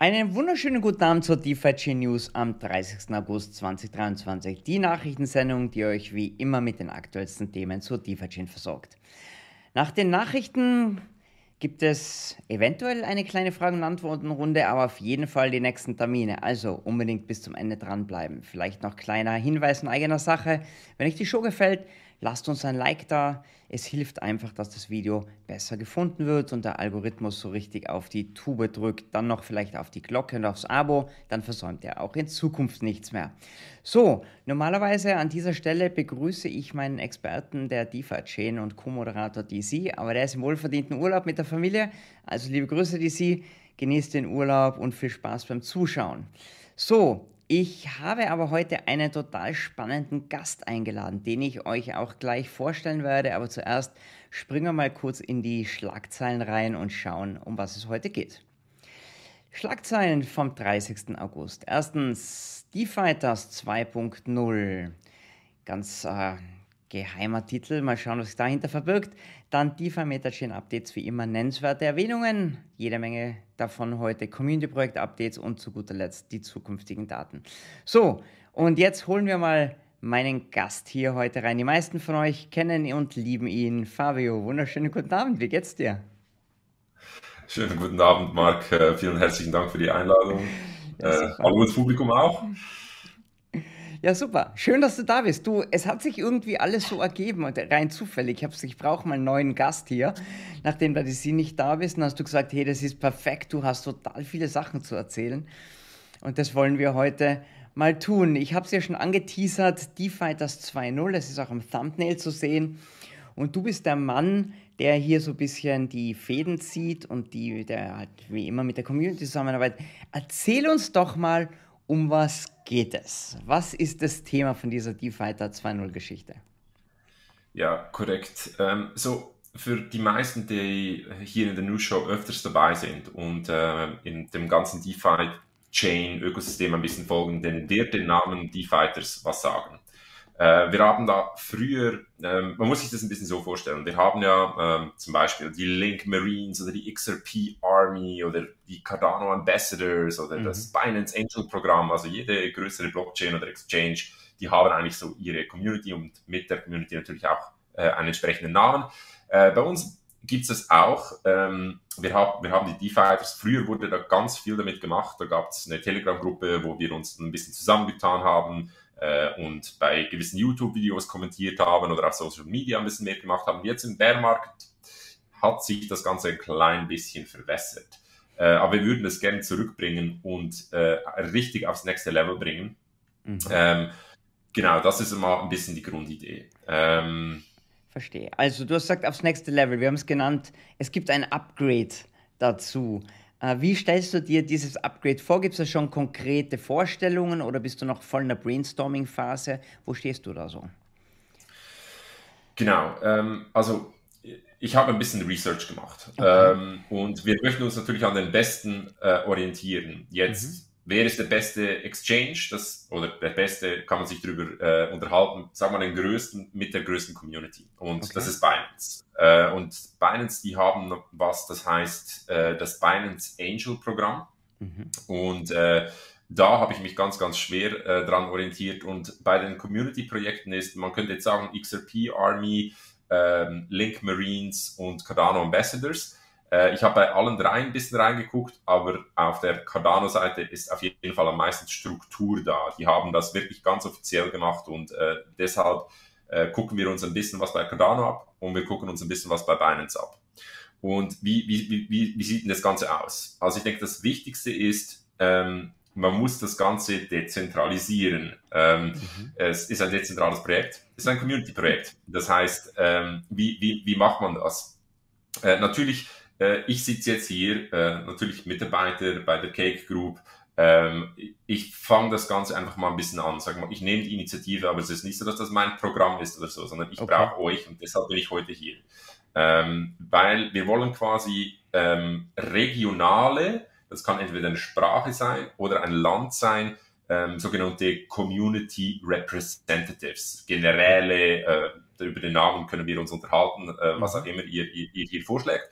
Einen wunderschönen guten Abend zur DeFi News am 30. August 2023. Die Nachrichtensendung, die euch wie immer mit den aktuellsten Themen zur DeFi versorgt. Nach den Nachrichten gibt es eventuell eine kleine Fragen- und Antwortenrunde, aber auf jeden Fall die nächsten Termine. Also unbedingt bis zum Ende dranbleiben. Vielleicht noch kleiner Hinweis in eigener Sache. Wenn euch die Show gefällt, lasst uns ein Like da. Es hilft einfach, dass das Video besser gefunden wird und der Algorithmus so richtig auf die Tube drückt. Dann noch vielleicht auf die Glocke und aufs Abo. Dann versäumt ihr auch in Zukunft nichts mehr. So, normalerweise an dieser Stelle begrüße ich meinen Experten der DeFi-Chain und Co-Moderator DC, aber der ist im wohlverdienten Urlaub mit der Familie. Also liebe Grüße DC, genießt den Urlaub und viel Spaß beim Zuschauen. So, ich habe aber heute einen total spannenden Gast eingeladen, den ich euch auch gleich vorstellen werde. Aber zuerst springen wir mal kurz in die Schlagzeilen rein und schauen, um was es heute geht. Schlagzeilen vom 30. August. Erstens, die Fighters 2.0. Ganz äh, geheimer Titel. Mal schauen, was sich dahinter verbirgt. Dann DeFi Metachain Updates, wie immer nennenswerte Erwähnungen. Jede Menge davon heute Community Projekt Updates und zu guter Letzt die zukünftigen Daten. So, und jetzt holen wir mal meinen Gast hier heute rein. Die meisten von euch kennen und lieben ihn. Fabio, wunderschönen guten Abend. Wie geht's dir? Schönen guten Abend, Marc. Äh, vielen herzlichen Dank für die Einladung. Ja, äh, hallo ins Publikum auch. Ja, super. Schön, dass du da bist. Du, es hat sich irgendwie alles so ergeben, rein zufällig. Ich, ich brauche mal einen neuen Gast hier. Nachdem du sie nicht da bist, dann hast du gesagt, hey, das ist perfekt, du hast total viele Sachen zu erzählen. Und das wollen wir heute mal tun. Ich habe es ja schon angeteasert, Die Fighters 2.0, das ist auch im Thumbnail zu sehen. Und du bist der Mann, der hier so ein bisschen die Fäden zieht und die, der halt wie immer mit der Community zusammenarbeitet. Erzähl uns doch mal, um was geht es? Was ist das Thema von dieser DeFighter 2.0 Geschichte? Ja, korrekt. Ähm, so, für die meisten, die hier in der News Show öfters dabei sind und äh, in dem ganzen DeFi-Chain-Ökosystem ein bisschen folgen, denen wird den Namen DeFighters was sagen. Äh, wir haben da früher, ähm, man muss sich das ein bisschen so vorstellen, wir haben ja ähm, zum Beispiel die Link Marines oder die XRP Army oder die Cardano Ambassadors oder mhm. das Binance Angel Programm, also jede größere Blockchain oder Exchange, die haben eigentlich so ihre Community und mit der Community natürlich auch äh, einen entsprechenden Namen. Äh, bei uns gibt es das auch. Ähm, wir, haben, wir haben die DeFi-Fighters. Früher wurde da ganz viel damit gemacht. Da gab es eine Telegram-Gruppe, wo wir uns ein bisschen zusammengetan haben äh, und bei gewissen YouTube-Videos kommentiert haben oder auf Social Media ein bisschen mehr gemacht haben. Jetzt im Bärmarkt hat sich das Ganze ein klein bisschen verwässert. Äh, aber wir würden es gerne zurückbringen und äh, richtig aufs nächste Level bringen. Mhm. Ähm, genau, das ist immer ein bisschen die Grundidee. Ähm, Verstehe. Also du hast gesagt aufs nächste Level. Wir haben es genannt, es gibt ein Upgrade dazu. Äh, wie stellst du dir dieses Upgrade vor? Gibt es da schon konkrete Vorstellungen oder bist du noch voll in der Brainstorming-Phase? Wo stehst du da so? Genau, ähm, also ich habe ein bisschen Research gemacht okay. ähm, und wir möchten uns natürlich an den Besten äh, orientieren. Jetzt mhm wer ist der beste Exchange, das, oder der beste, kann man sich darüber äh, unterhalten, sagen wir den größten, mit der größten Community. Und okay. das ist Binance. Äh, und Binance, die haben was, das heißt äh, das Binance Angel Programm. Mhm. Und äh, da habe ich mich ganz, ganz schwer äh, dran orientiert. Und bei den Community-Projekten ist, man könnte jetzt sagen, XRP Army, ähm, Link Marines und Cardano Ambassadors äh, ich habe bei allen drei ein bisschen reingeguckt, aber auf der Cardano-Seite ist auf jeden Fall am meisten Struktur da. Die haben das wirklich ganz offiziell gemacht und äh, deshalb äh, gucken wir uns ein bisschen was bei Cardano ab und wir gucken uns ein bisschen was bei Binance ab. Und wie, wie, wie, wie sieht denn das Ganze aus? Also ich denke, das Wichtigste ist, ähm, man muss das Ganze dezentralisieren. Ähm, mhm. Es ist ein dezentrales Projekt, es ist ein Community-Projekt. Das heißt, ähm, wie, wie, wie macht man das? Äh, natürlich äh, ich sitze jetzt hier, äh, natürlich Mitarbeiter bei der Cake Group. Ähm, ich fange das Ganze einfach mal ein bisschen an. Sag mal, ich nehme die Initiative, aber es ist nicht so, dass das mein Programm ist oder so, sondern ich okay. brauche euch und deshalb bin ich heute hier. Ähm, weil wir wollen quasi ähm, regionale, das kann entweder eine Sprache sein oder ein Land sein, ähm, sogenannte Community Representatives, Generäle, äh, über den Namen können wir uns unterhalten, äh, was mhm. auch immer ihr, ihr, ihr hier vorschlägt.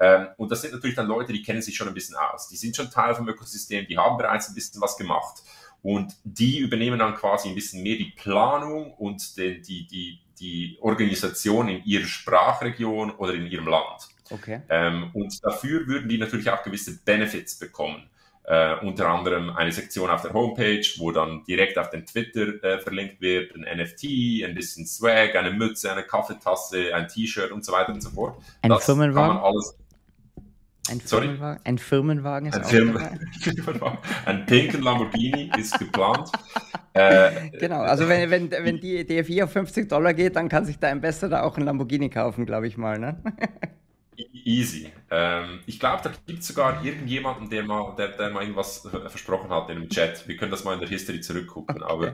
Ähm, und das sind natürlich dann Leute, die kennen sich schon ein bisschen aus. Die sind schon Teil vom Ökosystem, die haben bereits ein bisschen was gemacht. Und die übernehmen dann quasi ein bisschen mehr die Planung und den, die, die, die Organisation in ihrer Sprachregion oder in ihrem Land. Okay. Ähm, und dafür würden die natürlich auch gewisse Benefits bekommen. Äh, unter anderem eine Sektion auf der Homepage, wo dann direkt auf den Twitter äh, verlinkt wird, ein NFT, ein bisschen Swag, eine Mütze, eine Kaffeetasse, ein T-Shirt und so weiter und so fort. Ein das Firmenwagen? Alles... Ein Firmenwagen? Ein Firmenwagen ist ein, Firmenwagen. ein pinken Lamborghini ist geplant. Äh, genau, also wenn, wenn, wenn die DFI auf 50 Dollar geht, dann kann sich der Ambassador auch ein Lamborghini kaufen, glaube ich mal. Ne? Easy. Ähm, ich glaube, da gibt es sogar irgendjemanden, der mal, der, der mal irgendwas versprochen hat in dem Chat. Wir können das mal in der History zurückgucken. Okay.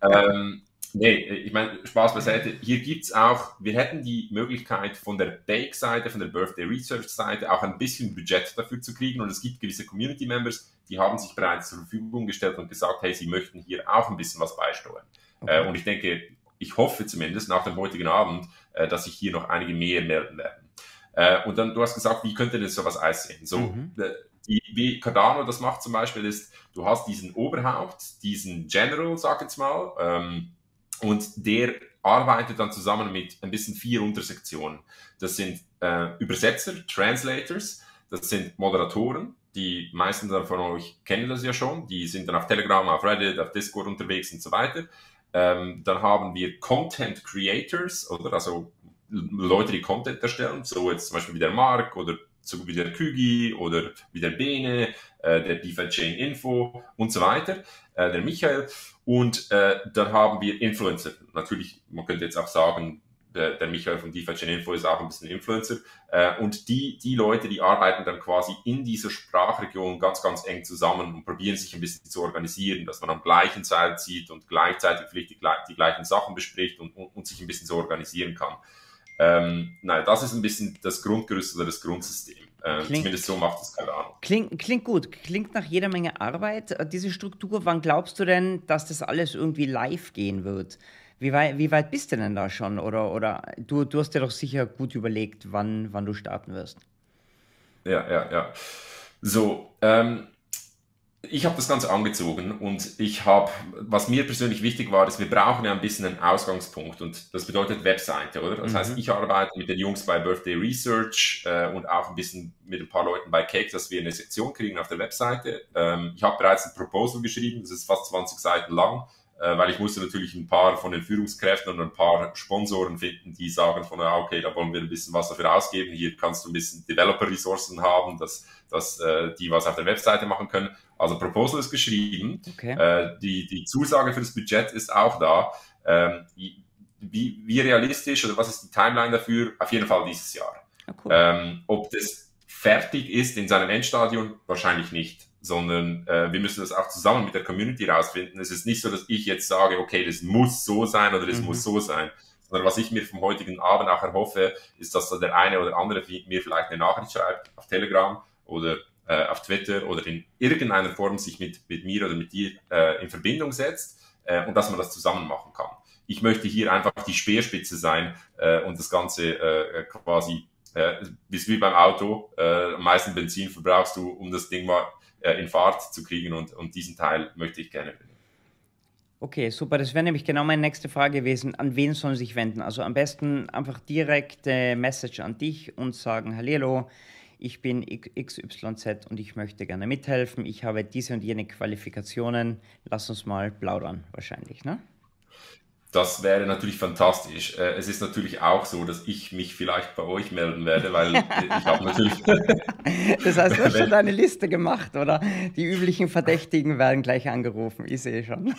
Aber ähm, nee, ich meine, Spaß beiseite. Hier gibt es auch, wir hätten die Möglichkeit von der Bake-Seite, von der Birthday Research-Seite auch ein bisschen Budget dafür zu kriegen. Und es gibt gewisse Community-Members, die haben sich bereits zur Verfügung gestellt und gesagt, hey, sie möchten hier auch ein bisschen was beisteuern. Okay. Äh, und ich denke, ich hoffe zumindest nach dem heutigen Abend, äh, dass sich hier noch einige mehr melden werden. Äh, und dann, du hast gesagt, wie könnte denn sowas aussehen? So, mhm. Die, wie Cardano das macht zum Beispiel ist, du hast diesen Oberhaupt, diesen General, sag jetzt mal, ähm, und der arbeitet dann zusammen mit ein bisschen vier Untersektionen. Das sind äh, Übersetzer, Translators, das sind Moderatoren, die meisten von euch kennen das ja schon, die sind dann auf Telegram, auf Reddit, auf Discord unterwegs und so weiter. Ähm, dann haben wir Content Creators, oder also Leute, die Content erstellen, so jetzt zum Beispiel wie der Mark oder so wie der Kügi oder wie der Bene, äh, der DeFi Chain Info und so weiter, äh, der Michael. Und äh, dann haben wir Influencer. Natürlich, man könnte jetzt auch sagen, der, der Michael von DeFi Chain Info ist auch ein bisschen Influencer. Äh, und die, die Leute, die arbeiten dann quasi in dieser Sprachregion ganz, ganz eng zusammen und probieren sich ein bisschen zu organisieren, dass man am gleichen Zeit sieht und gleichzeitig vielleicht die, die gleichen Sachen bespricht und, und, und sich ein bisschen so organisieren kann. Ähm, nein, das ist ein bisschen das Grundgerüst oder das Grundsystem. Ähm, klingt, zumindest so macht es keine Ahnung. Klingt, klingt gut, klingt nach jeder Menge Arbeit. Äh, diese Struktur, wann glaubst du denn, dass das alles irgendwie live gehen wird? Wie weit, wie weit bist du denn da schon? Oder, oder du, du hast dir doch sicher gut überlegt, wann, wann du starten wirst. Ja, ja, ja. So, ähm, ich habe das Ganze angezogen und ich habe, was mir persönlich wichtig war, ist, wir brauchen ja ein bisschen einen Ausgangspunkt und das bedeutet Webseite, oder? Das mhm. heißt, ich arbeite mit den Jungs bei Birthday Research äh, und auch ein bisschen mit ein paar Leuten bei Cake, dass wir eine Sektion kriegen auf der Webseite. Ähm, ich habe bereits ein Proposal geschrieben, das ist fast 20 Seiten lang, weil ich musste natürlich ein paar von den Führungskräften und ein paar Sponsoren finden, die sagen von, ah, okay, da wollen wir ein bisschen was dafür ausgeben, hier kannst du ein bisschen Developer-Ressourcen haben, dass, dass äh, die was auf der Webseite machen können. Also Proposal ist geschrieben, okay. äh, die, die Zusage für das Budget ist auch da. Ähm, wie, wie realistisch oder was ist die Timeline dafür? Auf jeden Fall dieses Jahr. Ah, cool. ähm, ob das fertig ist in seinem Endstadion? Wahrscheinlich nicht sondern äh, wir müssen das auch zusammen mit der Community rausfinden. Es ist nicht so, dass ich jetzt sage, okay, das muss so sein oder das mhm. muss so sein, sondern was ich mir vom heutigen Abend auch erhoffe, ist, dass da der eine oder andere mir vielleicht eine Nachricht schreibt auf Telegram oder äh, auf Twitter oder in irgendeiner Form sich mit, mit mir oder mit dir äh, in Verbindung setzt äh, und dass man das zusammen machen kann. Ich möchte hier einfach die Speerspitze sein äh, und das Ganze äh, quasi, äh, bist wie beim Auto, äh, am meisten Benzin verbrauchst du, um das Ding mal äh, in Fahrt zu kriegen und, und diesen Teil möchte ich gerne übernehmen. Okay, super. Das wäre nämlich genau meine nächste Frage gewesen. An wen sollen sie sich wenden? Also am besten einfach direkte Message an dich und sagen, hallo, ich bin XYZ und ich möchte gerne mithelfen. Ich habe diese und jene Qualifikationen. Lass uns mal plaudern, wahrscheinlich, ne? Das wäre natürlich fantastisch. Äh, es ist natürlich auch so, dass ich mich vielleicht bei euch melden werde, weil ich habe natürlich. das heißt, du hast schon deine Liste gemacht, oder? Die üblichen Verdächtigen werden gleich angerufen. Ich sehe schon.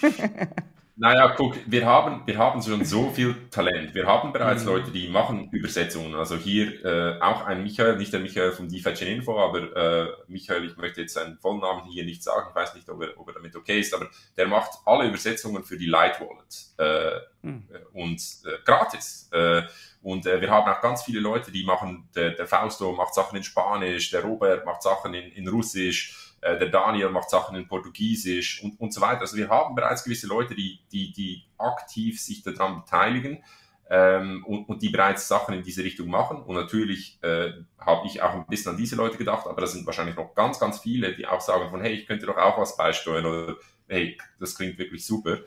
Naja, guck, wir haben, wir haben schon so viel Talent. Wir haben bereits mhm. Leute, die machen Übersetzungen. Also hier äh, auch ein Michael, nicht der Michael von DeFi Info, aber äh, Michael, ich möchte jetzt seinen vollen Namen hier nicht sagen, ich weiß nicht, ob er, ob er damit okay ist, aber der macht alle Übersetzungen für die Light Wallet äh, mhm. und äh, gratis. Äh, und äh, wir haben auch ganz viele Leute, die machen, der, der Fausto macht Sachen in Spanisch, der Robert macht Sachen in, in Russisch, äh, der Daniel macht Sachen in Portugiesisch und, und so weiter. Also wir haben bereits gewisse Leute, die, die, die aktiv sich daran beteiligen. ähm, und, und die bereits Sachen in diese Richtung machen. Und natürlich äh, habe ich auch ein bisschen an diese Leute gedacht, aber da sind wahrscheinlich noch ganz, ganz viele, die auch sagen von, hey, ich könnte doch auch was beisteuern oder hey, das klingt wirklich super.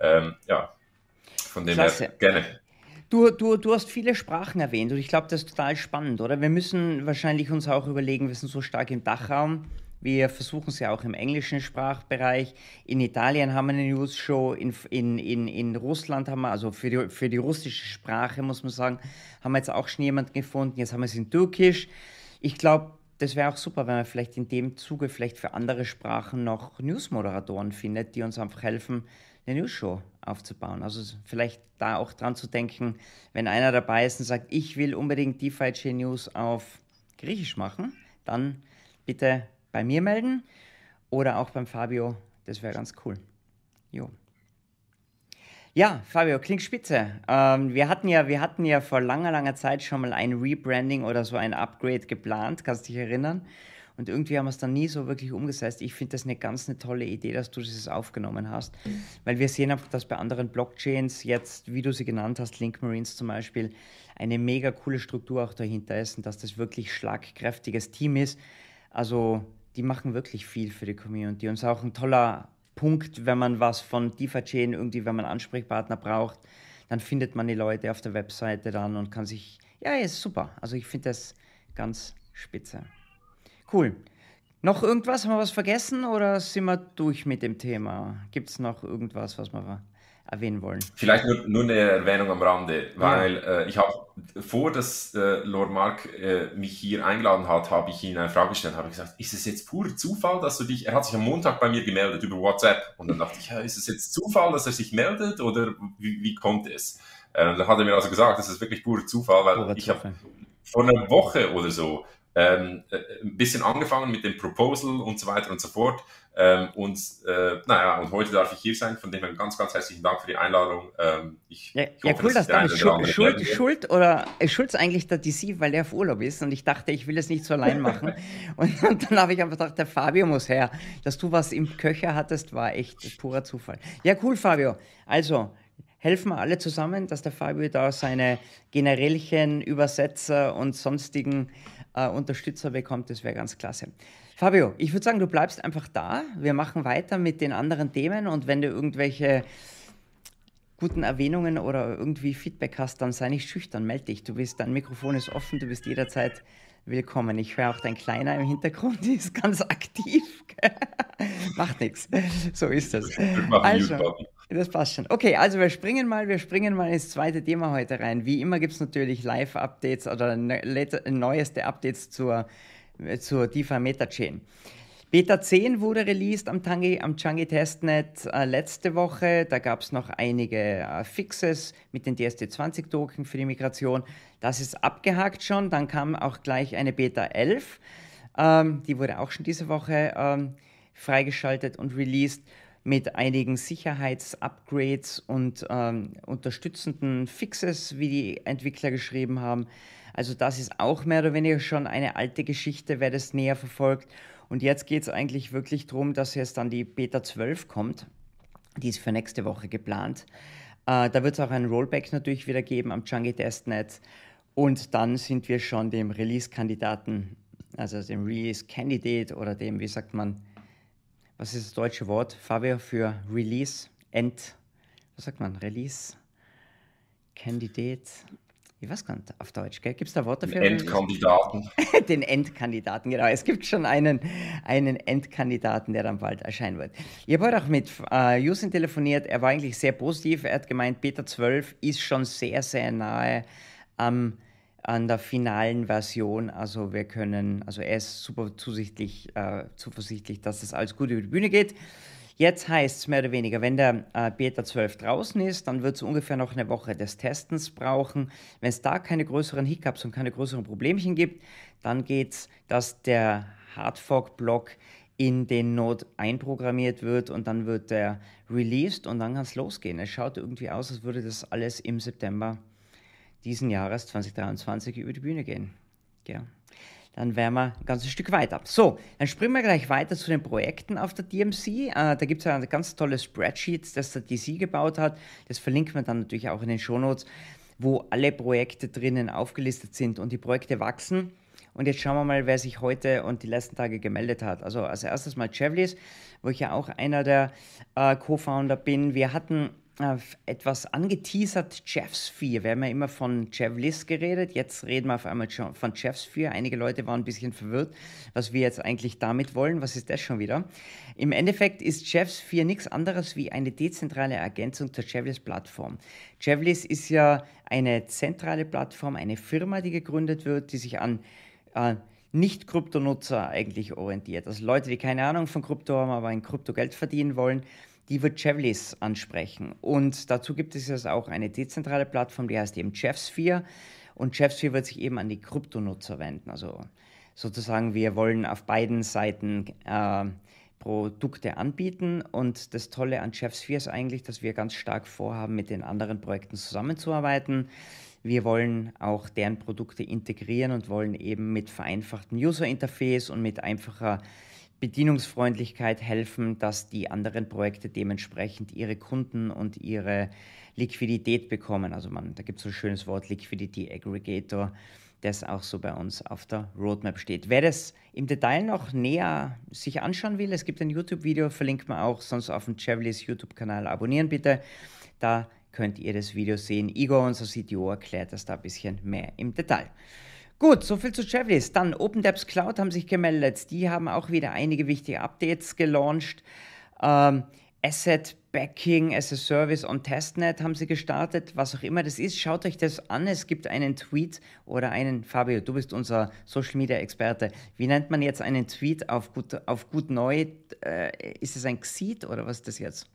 Ähm, ja, von dem Klasse. her gerne. Du, du, du hast viele Sprachen erwähnt und ich glaube, das ist total spannend, oder? Wir müssen wahrscheinlich uns auch überlegen, wir sind so stark im Dachraum. Wir versuchen es ja auch im englischen Sprachbereich. In Italien haben wir eine News-Show, in, in, in, in Russland haben wir, also für die, für die russische Sprache muss man sagen, haben wir jetzt auch schon jemanden gefunden. Jetzt haben wir es in Türkisch. Ich glaube, das wäre auch super, wenn man vielleicht in dem Zuge vielleicht für andere Sprachen noch News-Moderatoren findet, die uns einfach helfen, eine News-Show aufzubauen. Also vielleicht da auch dran zu denken, wenn einer dabei ist und sagt, ich will unbedingt DeFi News auf Griechisch machen, dann bitte bei mir melden oder auch beim Fabio. Das wäre ganz cool. Jo. Ja, Fabio, klingt spitze. Ähm, wir, hatten ja, wir hatten ja vor langer, langer Zeit schon mal ein Rebranding oder so ein Upgrade geplant, kannst du dich erinnern? Und irgendwie haben wir es dann nie so wirklich umgesetzt. Ich finde das eine ganz eine tolle Idee, dass du das aufgenommen hast. Weil wir sehen einfach, dass bei anderen Blockchains jetzt, wie du sie genannt hast, Link Marines zum Beispiel, eine mega coole Struktur auch dahinter ist und dass das wirklich schlagkräftiges Team ist. Also die machen wirklich viel für die Community und ist auch ein toller Punkt, wenn man was von DeFi-Chain irgendwie, wenn man Ansprechpartner braucht, dann findet man die Leute auf der Webseite dann und kann sich, ja, ist super. Also ich finde das ganz spitze. Cool. Noch irgendwas? Haben wir was vergessen oder sind wir durch mit dem Thema? Gibt es noch irgendwas, was wir erwähnen wollen. Vielleicht nur, nur eine Erwähnung am Rande, weil ja. äh, ich habe vor, dass äh, Lord Mark äh, mich hier eingeladen hat, habe ich ihn eine Frage gestellt, habe gesagt, ist es jetzt purer Zufall, dass du dich, er hat sich am Montag bei mir gemeldet über WhatsApp und dann dachte ich, ja, ist es jetzt Zufall, dass er sich meldet oder wie, wie kommt es? Äh, dann hat er mir also gesagt, das ist wirklich purer Zufall, weil Pure ich habe vor einer Woche oder so ähm, äh, ein bisschen angefangen mit dem Proposal und so weiter und so fort. Ähm, und äh, naja, und heute darf ich hier sein. Von dem her ganz, ganz herzlichen Dank für die Einladung. Ähm, ich, ja, ich hoffe, ja, cool, dass, dass damit Schuld, Schuld, Schuld oder äh, Schuld eigentlich der DC, weil der auf Urlaub ist und ich dachte, ich will es nicht so allein machen. und, und, dann habe ich einfach gedacht, der Fabio muss her. Dass du was im Köcher hattest, war echt purer Zufall. Ja, cool, Fabio. Also, helfen wir alle zusammen, dass der Fabio da seine generellchen Übersetzer und sonstigen äh, Unterstützer bekommt. Das wäre ganz klasse. Fabio, ich würde sagen, du bleibst einfach da. Wir machen weiter mit den anderen Themen und wenn du irgendwelche guten Erwähnungen oder irgendwie Feedback hast, dann sei nicht schüchtern, melde dich. Du bist, dein Mikrofon ist offen, du bist jederzeit willkommen. Ich höre auch dein Kleiner im Hintergrund, die ist ganz aktiv. Macht nichts. So ist das. Also, das passt schon. Okay, also wir springen mal, wir springen mal ins zweite Thema heute rein. Wie immer gibt es natürlich Live-Updates oder ne, neueste Updates zur zur DeFi Meta-Chain. Beta 10 wurde released am, Tangi, am Changi Testnet äh, letzte Woche. Da gab es noch einige äh, Fixes mit den DST20-Token für die Migration. Das ist abgehakt schon. Dann kam auch gleich eine Beta 11. Ähm, die wurde auch schon diese Woche ähm, freigeschaltet und released mit einigen Sicherheitsupgrades und ähm, unterstützenden Fixes, wie die Entwickler geschrieben haben. Also das ist auch mehr oder weniger schon eine alte Geschichte, wer das näher verfolgt. Und jetzt geht es eigentlich wirklich darum, dass jetzt dann die Beta 12 kommt. Die ist für nächste Woche geplant. Äh, da wird es auch ein Rollback natürlich wieder geben am Chunky Testnet. Und dann sind wir schon dem Release-Kandidaten, also dem Release-Candidate oder dem, wie sagt man, was ist das deutsche Wort, Fabio, für Release, End, was sagt man, Release, Candidate, ich weiß gar nicht, auf Deutsch, Gibt es da Worte für? Den Endkandidaten. Den Endkandidaten, genau. Es gibt schon einen, einen Endkandidaten, der dann bald erscheinen wird. Ich habe heute auch mit äh, Yusin telefoniert. Er war eigentlich sehr positiv. Er hat gemeint, Beta 12 ist schon sehr, sehr nahe am, an der finalen Version. Also wir können, also er ist super zusichtlich, äh, zuversichtlich, dass das alles gut über die Bühne geht. Jetzt heißt es mehr oder weniger, wenn der äh, Beta 12 draußen ist, dann wird es ungefähr noch eine Woche des Testens brauchen. Wenn es da keine größeren Hiccups und keine größeren Problemchen gibt, dann geht es, dass der Hardfork-Block in den Node einprogrammiert wird und dann wird der released und dann kann es losgehen. Es schaut irgendwie aus, als würde das alles im September diesen Jahres 2023 über die Bühne gehen. Ja dann wären wir ein ganzes Stück weiter. So, dann springen wir gleich weiter zu den Projekten auf der DMC. Äh, da gibt es ein ganz tolles Spreadsheet, das der DC gebaut hat. Das verlinken wir dann natürlich auch in den Shownotes. wo alle Projekte drinnen aufgelistet sind und die Projekte wachsen. Und jetzt schauen wir mal, wer sich heute und die letzten Tage gemeldet hat. Also als erstes mal Chevlis, wo ich ja auch einer der äh, Co-Founder bin. Wir hatten etwas angeteasert, Jeffsphere. Wir haben ja immer von Chevlis geredet, jetzt reden wir auf einmal schon von Jeffsphere. Einige Leute waren ein bisschen verwirrt, was wir jetzt eigentlich damit wollen. Was ist das schon wieder? Im Endeffekt ist Jeffsphere nichts anderes wie eine dezentrale Ergänzung zur Chevlis Plattform. Chevlis ist ja eine zentrale Plattform, eine Firma, die gegründet wird, die sich an äh, Nicht-Kryptonutzer eigentlich orientiert. Also Leute, die keine Ahnung von Krypto haben, aber ein Kryptogeld verdienen wollen, die wird Chevlis ansprechen. Und dazu gibt es jetzt auch eine dezentrale Plattform, die heißt eben Chefsphere. Und Chefsphere wird sich eben an die Kryptonutzer wenden. Also sozusagen, wir wollen auf beiden Seiten äh, Produkte anbieten. Und das Tolle an Chefsphere ist eigentlich, dass wir ganz stark vorhaben, mit den anderen Projekten zusammenzuarbeiten. Wir wollen auch deren Produkte integrieren und wollen eben mit vereinfachten User Interface und mit einfacher Bedienungsfreundlichkeit helfen, dass die anderen Projekte dementsprechend ihre Kunden und ihre Liquidität bekommen. Also man, da gibt es so ein schönes Wort Liquidity Aggregator, das auch so bei uns auf der Roadmap steht. Wer das im Detail noch näher sich anschauen will, es gibt ein YouTube-Video, verlinkt man auch, sonst auf dem Chevelis YouTube-Kanal abonnieren bitte. Da könnt ihr das Video sehen. Igor, unser CTO, erklärt das da ein bisschen mehr im Detail. Gut, soviel zu Chevlis. Dann OpenDeps Cloud haben sich gemeldet. Die haben auch wieder einige wichtige Updates gelauncht. Ähm, Asset Backing as a Service on Testnet haben sie gestartet, was auch immer das ist. Schaut euch das an. Es gibt einen Tweet oder einen, Fabio, du bist unser Social Media Experte. Wie nennt man jetzt einen Tweet auf gut, auf gut neu? Äh, ist es ein Xeed oder was ist das jetzt?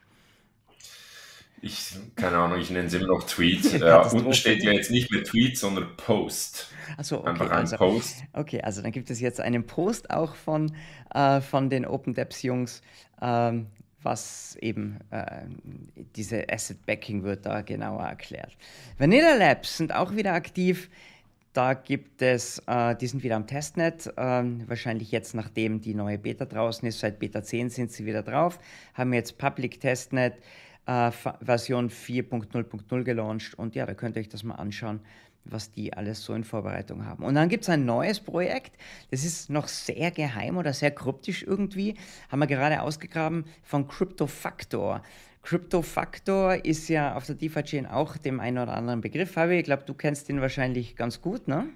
Ich, keine Ahnung, ich nenne es immer noch Tweet. äh, unten steht ja jetzt nicht mehr Tweet, sondern Post. Achso, okay. Einfach ein also, Post. Okay, also dann gibt es jetzt einen Post auch von, äh, von den Open Depths Jungs, ähm, was eben äh, diese Asset Backing wird da genauer erklärt. Vanilla Labs sind auch wieder aktiv. Da gibt es, äh, die sind wieder am Testnet, äh, wahrscheinlich jetzt, nachdem die neue Beta draußen ist, seit Beta 10 sind sie wieder drauf, haben jetzt Public Testnet äh, Version 4.0.0 gelauncht und ja, da könnt ihr euch das mal anschauen, was die alles so in Vorbereitung haben. Und dann gibt es ein neues Projekt, das ist noch sehr geheim oder sehr kryptisch irgendwie, haben wir gerade ausgegraben von CryptoFactor. CryptoFactor ist ja auf der DeFi-Chain auch dem einen oder anderen Begriff. Fabi, ich glaube, du kennst ihn wahrscheinlich ganz gut, ne?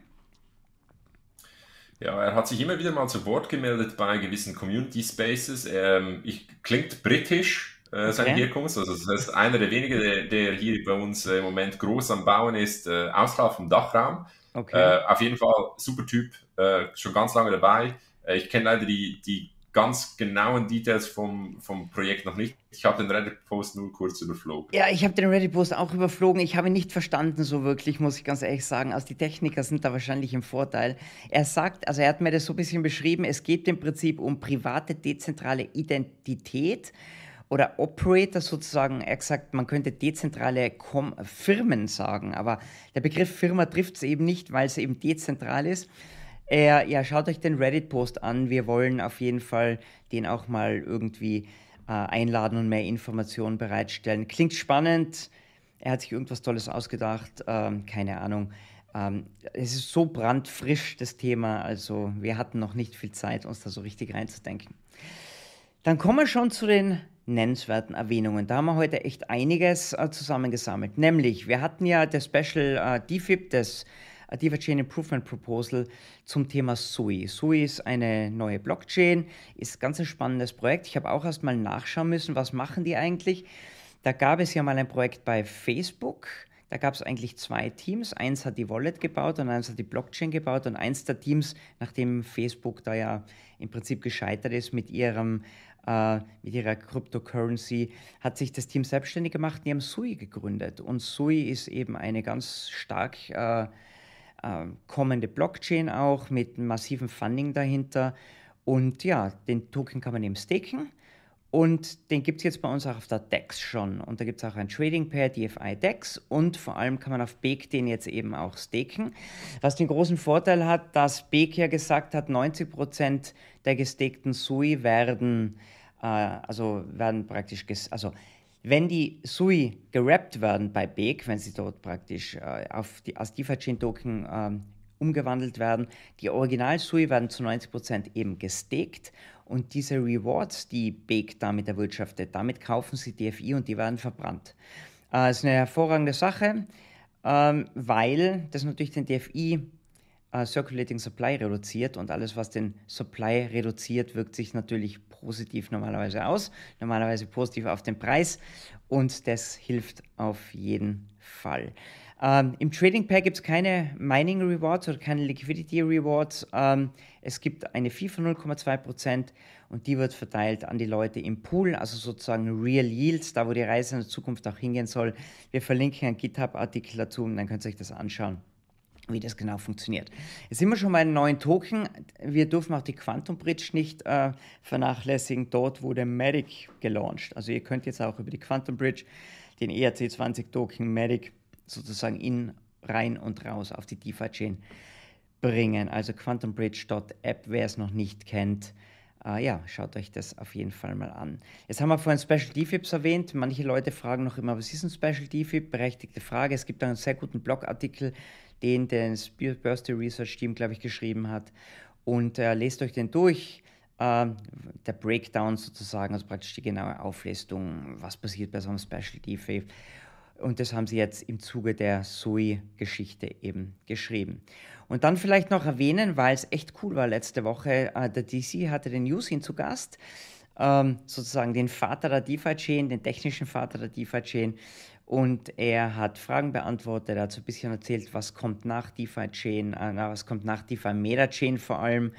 Ja, er hat sich immer wieder mal zu Wort gemeldet bei gewissen Community Spaces. Ähm, ich, klingt britisch, äh, seine okay. Herkunft. Also das heißt, einer der wenigen, der, der hier bei uns äh, im Moment groß am Bauen ist, äh, außerhalb vom Dachraum. Okay. Äh, auf jeden Fall super Typ, äh, schon ganz lange dabei. Äh, ich kenne leider die, die ganz genauen Details vom, vom Projekt noch nicht. Ich habe den Reddit-Post nur kurz überflogen. Ja, ich habe den Reddit-Post auch überflogen. Ich habe ihn nicht verstanden so wirklich, muss ich ganz ehrlich sagen. Also die Techniker sind da wahrscheinlich im Vorteil. Er sagt, also er hat mir das so ein bisschen beschrieben, es geht im Prinzip um private, dezentrale Identität oder Operator sozusagen, er gesagt, man könnte dezentrale Com Firmen sagen, aber der Begriff Firma trifft es eben nicht, weil es eben dezentral ist. Er, ja, schaut euch den Reddit-Post an. Wir wollen auf jeden Fall den auch mal irgendwie äh, einladen und mehr Informationen bereitstellen. Klingt spannend. Er hat sich irgendwas Tolles ausgedacht. Ähm, keine Ahnung. Ähm, es ist so brandfrisch, das Thema. Also, wir hatten noch nicht viel Zeit, uns da so richtig reinzudenken. Dann kommen wir schon zu den nennenswerten Erwähnungen. Da haben wir heute echt einiges äh, zusammengesammelt. Nämlich, wir hatten ja das Special äh, DFIP, das äh, DeFi Chain Improvement Proposal zum Thema SUI. SUI ist eine neue Blockchain, ist ganz ein spannendes Projekt. Ich habe auch erst mal nachschauen müssen, was machen die eigentlich. Da gab es ja mal ein Projekt bei Facebook. Da gab es eigentlich zwei Teams. Eins hat die Wallet gebaut und eins hat die Blockchain gebaut. Und eins der Teams, nachdem Facebook da ja im Prinzip gescheitert ist mit ihrem äh, mit ihrer Cryptocurrency, hat sich das Team selbstständig gemacht. Die haben Sui gegründet. Und Sui ist eben eine ganz stark äh, äh, kommende Blockchain auch mit massivem Funding dahinter. Und ja, den Token kann man eben staken. Und den gibt es jetzt bei uns auch auf der DEX schon. Und da gibt es auch ein Trading Pair, DFI DEX. Und vor allem kann man auf Beek den jetzt eben auch staken. Was den großen Vorteil hat, dass Beek ja gesagt hat, 90% der gestakten SUI werden, äh, also werden praktisch, also wenn die SUI gerappt werden bei Beek, wenn sie dort praktisch äh, auf die, als DeFi-Chain-Token äh, umgewandelt werden, die Original-SUI werden zu 90% eben gestaked und diese Rewards, die Beek damit erwirtschaftet, damit kaufen sie DFI und die werden verbrannt. Äh, das ist eine hervorragende Sache, ähm, weil das natürlich den DFI äh, Circulating Supply reduziert und alles, was den Supply reduziert, wirkt sich natürlich positiv normalerweise aus, normalerweise positiv auf den Preis und das hilft auf jeden Fall. Ähm, Im Trading Pack gibt es keine Mining Rewards oder keine Liquidity Rewards. Ähm, es gibt eine Fee von 0,2% und die wird verteilt an die Leute im Pool, also sozusagen Real Yields, da wo die Reise in der Zukunft auch hingehen soll. Wir verlinken einen GitHub-Artikel dazu und dann könnt ihr euch das anschauen wie das genau funktioniert. Jetzt sind wir schon bei einem neuen Token. Wir dürfen auch die Quantum Bridge nicht äh, vernachlässigen. Dort wurde Medic gelauncht. Also ihr könnt jetzt auch über die Quantum Bridge den ERC20 Token Medic sozusagen in, rein und raus auf die DeFi-Chain bringen. Also quantumbridge.app, wer es noch nicht kennt, äh, ja, schaut euch das auf jeden Fall mal an. Jetzt haben wir vorhin Special DFIPs erwähnt. Manche Leute fragen noch immer, was ist ein Special DFIP? Berechtigte Frage. Es gibt einen sehr guten Blogartikel den das Birthday Research Team, glaube ich, geschrieben hat. Und äh, lest euch den durch. Äh, der Breakdown sozusagen, also praktisch die genaue Auflistung, was passiert bei so einem Specialty Faith. Und das haben sie jetzt im Zuge der Sui-Geschichte eben geschrieben. Und dann vielleicht noch erwähnen, weil es echt cool war letzte Woche, äh, der DC hatte den Yusin zu Gast, ähm, sozusagen den Vater der DeFi-Chain, den technischen Vater der DeFi-Chain. Und er hat Fragen beantwortet, er hat so ein bisschen erzählt, was kommt nach DeFi-Chain, äh, was kommt nach DeFi-Meta-Chain vor allem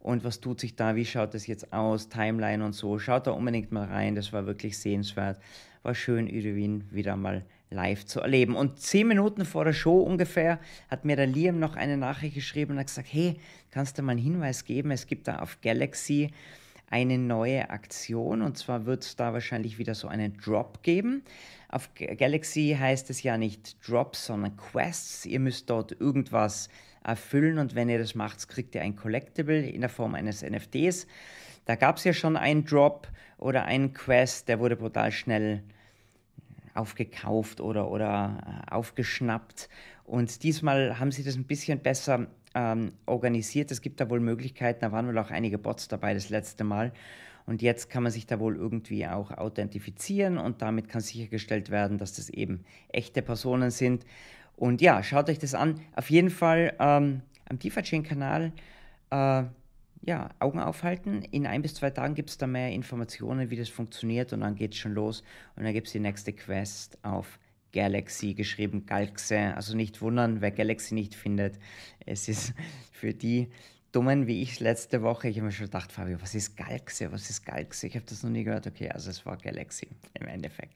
und was tut sich da, wie schaut das jetzt aus, Timeline und so. Schaut da unbedingt mal rein, das war wirklich sehenswert. War schön, Udewin wieder mal live zu erleben. Und zehn Minuten vor der Show ungefähr hat mir der Liam noch eine Nachricht geschrieben und hat gesagt, hey, kannst du mal einen Hinweis geben? Es gibt da auf Galaxy eine neue Aktion und zwar wird es da wahrscheinlich wieder so einen Drop geben. Auf Galaxy heißt es ja nicht Drops, sondern Quests. Ihr müsst dort irgendwas erfüllen und wenn ihr das macht, kriegt ihr ein Collectible in der Form eines NFTs. Da gab es ja schon einen Drop oder einen Quest, der wurde brutal schnell aufgekauft oder, oder äh, aufgeschnappt. Und diesmal haben sie das ein bisschen besser ähm, organisiert. Es gibt da wohl Möglichkeiten, da waren wohl auch einige Bots dabei das letzte Mal. Und jetzt kann man sich da wohl irgendwie auch authentifizieren und damit kann sichergestellt werden, dass das eben echte Personen sind. Und ja, schaut euch das an. Auf jeden Fall ähm, am DeFi-Chain-Kanal äh, ja, Augen aufhalten. In ein bis zwei Tagen gibt es da mehr Informationen, wie das funktioniert und dann geht es schon los. Und dann gibt es die nächste Quest auf Galaxy geschrieben, Galaxy. Also nicht wundern, wer Galaxy nicht findet. Es ist für die Dummen wie ich letzte Woche. Ich habe mir schon gedacht, Fabio, was ist Galaxy? Was ist Galaxy? Ich habe das noch nie gehört. Okay, also es war Galaxy im Endeffekt.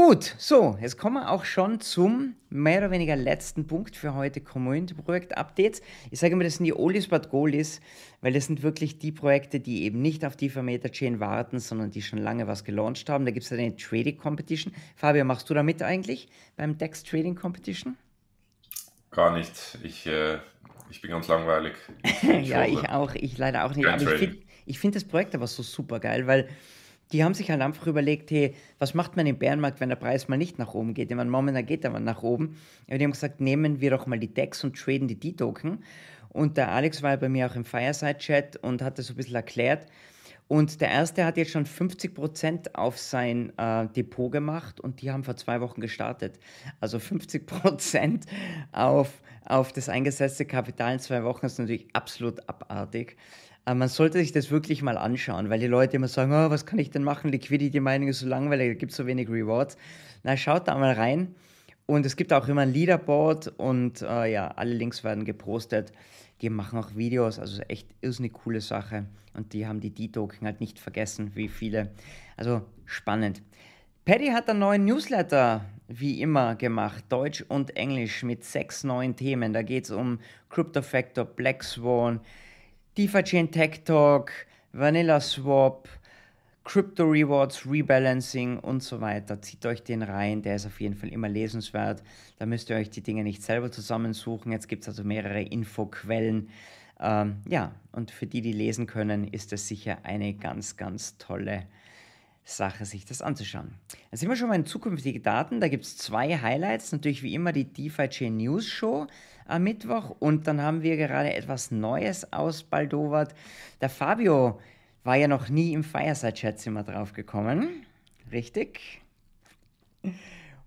Gut, so, jetzt kommen wir auch schon zum mehr oder weniger letzten Punkt für heute, Community-Projekt-Updates. Ich sage immer, das sind die Oldies but Goldies, weil das sind wirklich die Projekte, die eben nicht auf die Vermeter Chain warten, sondern die schon lange was gelauncht haben. Da gibt es eine Trading Competition. Fabio, machst du da mit eigentlich beim Dex Trading Competition? Gar nicht. Ich, äh, ich bin ganz langweilig. Ich ja, ich auch. Ich leider auch nicht. Aber ich finde find das Projekt aber so super geil, weil die haben sich halt einfach überlegt, hey, was macht man im Bärenmarkt, wenn der Preis mal nicht nach oben geht? Ich meine, momentan geht er mal nach oben. Aber die haben gesagt, nehmen wir doch mal die Decks und traden die D-Token. Und der Alex war bei mir auch im Fireside-Chat und hat das so ein bisschen erklärt. Und der erste hat jetzt schon 50% auf sein äh, Depot gemacht und die haben vor zwei Wochen gestartet. Also 50% auf, auf das eingesetzte Kapital in zwei Wochen ist natürlich absolut abartig. Man sollte sich das wirklich mal anschauen, weil die Leute immer sagen, oh, was kann ich denn machen? Liquidity Mining ist so langweilig, da gibt es so wenig Rewards. Na, schaut da mal rein. Und es gibt auch immer ein Leaderboard und äh, ja, alle Links werden gepostet. Die machen auch Videos, also echt ist eine coole Sache. Und die haben die D-Token halt nicht vergessen, wie viele. Also spannend. Paddy hat einen neuen Newsletter, wie immer, gemacht, Deutsch und Englisch, mit sechs neuen Themen. Da geht es um Crypto Factor, Black Swan, DeFi Chain Tech Talk, Vanilla Swap, Crypto Rewards, Rebalancing und so weiter. Zieht euch den rein, der ist auf jeden Fall immer lesenswert. Da müsst ihr euch die Dinge nicht selber zusammensuchen. Jetzt gibt es also mehrere Infoquellen. Ähm, ja, und für die, die lesen können, ist das sicher eine ganz, ganz tolle Sache, sich das anzuschauen. Dann sind wir schon mal in zukünftige Daten. Da gibt es zwei Highlights. Natürlich wie immer die DeFi Chain News Show am Mittwoch. Und dann haben wir gerade etwas Neues aus Baldowat. Der Fabio war ja noch nie im Fireside-Chat, sind wir drauf gekommen. Richtig.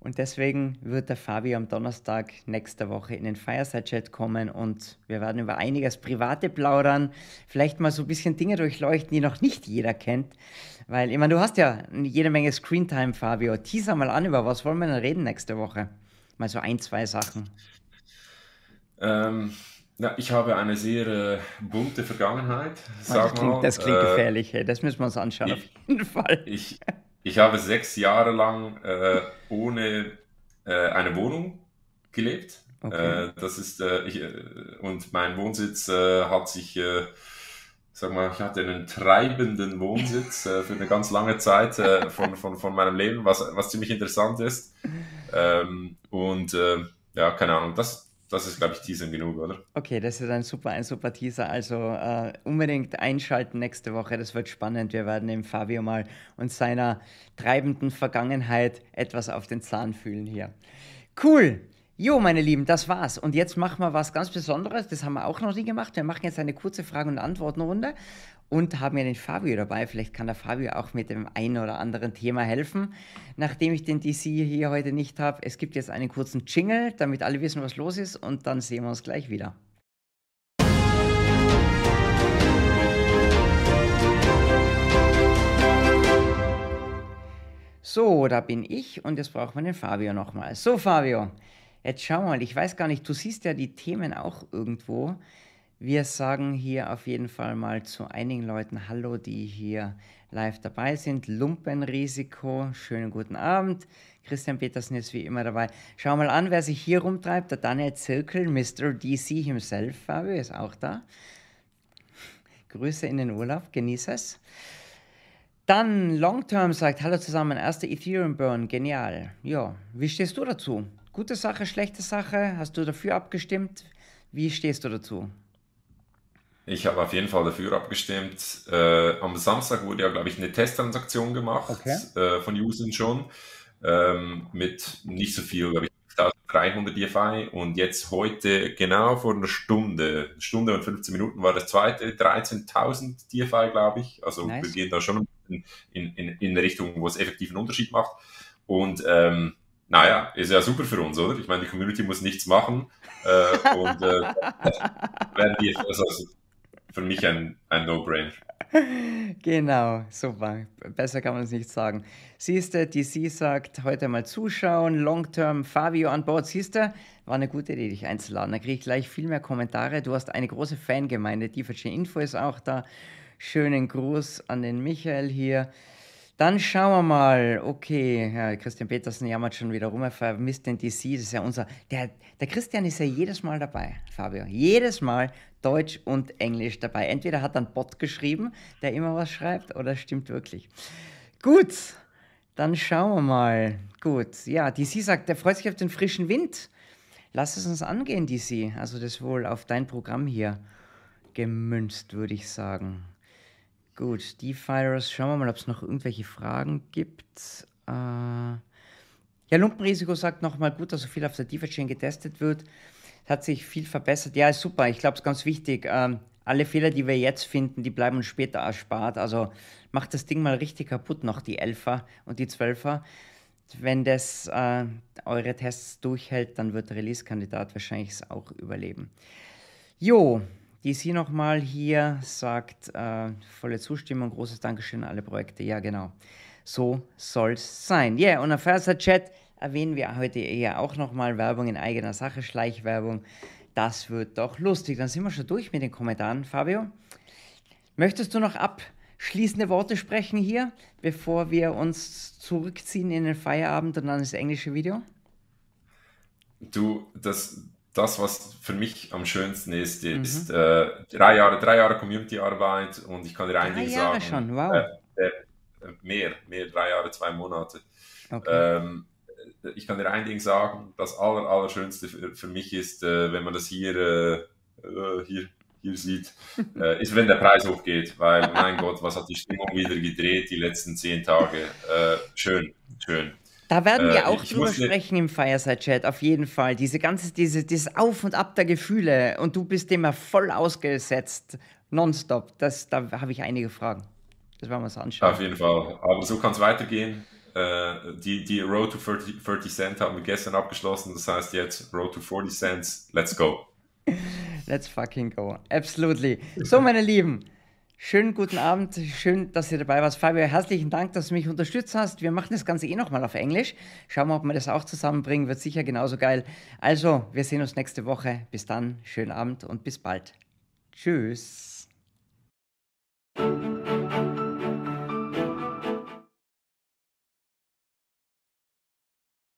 Und deswegen wird der Fabio am Donnerstag nächste Woche in den Fireside-Chat kommen und wir werden über einiges Private plaudern, vielleicht mal so ein bisschen Dinge durchleuchten, die noch nicht jeder kennt. Weil, ich meine, du hast ja jede Menge Screentime, Fabio. Teaser mal an, über was wollen wir denn reden nächste Woche? Mal so ein, zwei Sachen. Ähm, ja, ich habe eine sehr äh, bunte Vergangenheit. Sag das, klingt, mal. das klingt äh, gefährlich, hey. das müssen wir uns anschauen, ich, auf jeden Fall. Ich, ich habe sechs Jahre lang äh, ohne äh, eine Wohnung gelebt. Okay. Äh, das ist, äh, ich, und mein Wohnsitz hat sich, sag mal, ich hatte einen treibenden Wohnsitz für eine ganz lange Zeit von, von, von meinem Leben, was, was ziemlich interessant ist. Ähm, und ja, keine Ahnung, das, das ist, glaube ich, Teaser genug, oder? Okay, das ist ein super, ein super Teaser. Also äh, unbedingt einschalten nächste Woche. Das wird spannend. Wir werden dem Fabio mal und seiner treibenden Vergangenheit etwas auf den Zahn fühlen hier. Cool. Jo, meine Lieben, das war's. Und jetzt machen wir was ganz Besonderes. Das haben wir auch noch nie gemacht. Wir machen jetzt eine kurze Frage- und Antwortenrunde und haben ja den Fabio dabei. Vielleicht kann der Fabio auch mit dem einen oder anderen Thema helfen. Nachdem ich den DC hier heute nicht habe, es gibt jetzt einen kurzen Jingle, damit alle wissen, was los ist und dann sehen wir uns gleich wieder. So, da bin ich und jetzt brauchen wir den Fabio nochmal. So, Fabio, jetzt schau mal, ich weiß gar nicht, du siehst ja die Themen auch irgendwo. Wir sagen hier auf jeden Fall mal zu einigen Leuten Hallo, die hier live dabei sind. Lumpenrisiko, schönen guten Abend. Christian Petersen ist wie immer dabei. Schau mal an, wer sich hier rumtreibt. Der Daniel Zirkel, Mr. DC himself, Fabio, ist auch da. Grüße in den Urlaub, genieße es. Dann Longterm sagt, hallo zusammen, erster Ethereum Burn, genial. Ja, wie stehst du dazu? Gute Sache, schlechte Sache? Hast du dafür abgestimmt? Wie stehst du dazu? Ich habe auf jeden Fall dafür abgestimmt. Äh, am Samstag wurde ja, glaube ich, eine Testtransaktion gemacht okay. äh, von Usern schon ähm, mit nicht so viel, glaube ich, 1300 DFI und jetzt heute genau vor einer Stunde, Stunde und 15 Minuten war das zweite, 13.000 DFI, glaube ich. Also nice. wir gehen da schon in, in, in eine Richtung, wo es effektiv einen Unterschied macht. Und ähm, naja, ist ja super für uns, oder? Ich meine, die Community muss nichts machen äh, und äh, werden die, also, für mich ein, ein No-Brainer. Genau, super. Besser kann man es nicht sagen. Siehst du, DC sagt, heute mal zuschauen, Long-Term Fabio an Bord. Siehst du, war eine gute Idee, dich einzuladen. Da kriege ich gleich viel mehr Kommentare. Du hast eine große Fangemeinde. Die Info ist auch da. Schönen Gruß an den Michael hier. Dann schauen wir mal. Okay, ja, Christian Petersen jammert schon wieder rum, er vermisst den DC. Das ist ja unser. Der, der Christian ist ja jedes Mal dabei, Fabio. Jedes Mal Deutsch und Englisch dabei. Entweder hat er einen Bot geschrieben, der immer was schreibt, oder stimmt wirklich. Gut, dann schauen wir mal. Gut, ja, DC sagt, der freut sich auf den frischen Wind. Lass es uns angehen, DC. Also das wohl auf dein Programm hier gemünzt, würde ich sagen. Gut, DeFiers, schauen wir mal, ob es noch irgendwelche Fragen gibt. Äh, ja, Lumpenrisiko sagt nochmal gut, dass so viel auf der DeFi-Chain getestet wird. Hat sich viel verbessert. Ja, ist super. Ich glaube, es ist ganz wichtig. Ähm, alle Fehler, die wir jetzt finden, die bleiben uns später erspart. Also macht das Ding mal richtig kaputt, noch die 11er und die 12er. Wenn das äh, eure Tests durchhält, dann wird der Release-Kandidat wahrscheinlich auch überleben. Jo, die sie nochmal hier sagt, äh, volle Zustimmung, großes Dankeschön an alle Projekte. Ja, genau. So soll es sein. Ja, yeah, und auf Versa Chat erwähnen wir heute eher auch nochmal Werbung in eigener Sache, Schleichwerbung. Das wird doch lustig. Dann sind wir schon durch mit den Kommentaren. Fabio, möchtest du noch abschließende Worte sprechen hier, bevor wir uns zurückziehen in den Feierabend und dann das englische Video? Du, das, das, was für mich am schönsten ist, mhm. ist mhm. äh, drei Jahre, drei Jahre Community-Arbeit und ich kann dir ein Ding sagen. schon, wow. Äh, äh, mehr, mehr, drei Jahre, zwei Monate. Okay. Ähm, ich kann dir ein Ding sagen, das aller, Allerschönste für, für mich ist, äh, wenn man das hier, äh, äh, hier, hier sieht, äh, ist, wenn der Preis hochgeht, weil, mein Gott, was hat die Stimmung wieder gedreht die letzten zehn Tage. Äh, schön, schön. Da werden wir äh, auch drüber sprechen im Fireside-Chat, auf jeden Fall. Diese ganze, diese, dieses Auf und Ab der Gefühle und du bist dem ja voll ausgesetzt, nonstop. Das, da habe ich einige Fragen. Das werden wir uns anschauen. Auf jeden Fall. Aber so kann es weitergehen. Äh, die, die Road to 30, 30 Cent haben wir gestern abgeschlossen. Das heißt jetzt Road to 40 Cents. Let's go. Let's fucking go. Absolutely. So, meine Lieben. Schönen guten Abend, schön, dass ihr dabei warst. Fabio, herzlichen Dank, dass du mich unterstützt hast. Wir machen das Ganze eh nochmal auf Englisch. Schauen wir, ob wir das auch zusammenbringen. Wird sicher genauso geil. Also, wir sehen uns nächste Woche. Bis dann, schönen Abend und bis bald. Tschüss.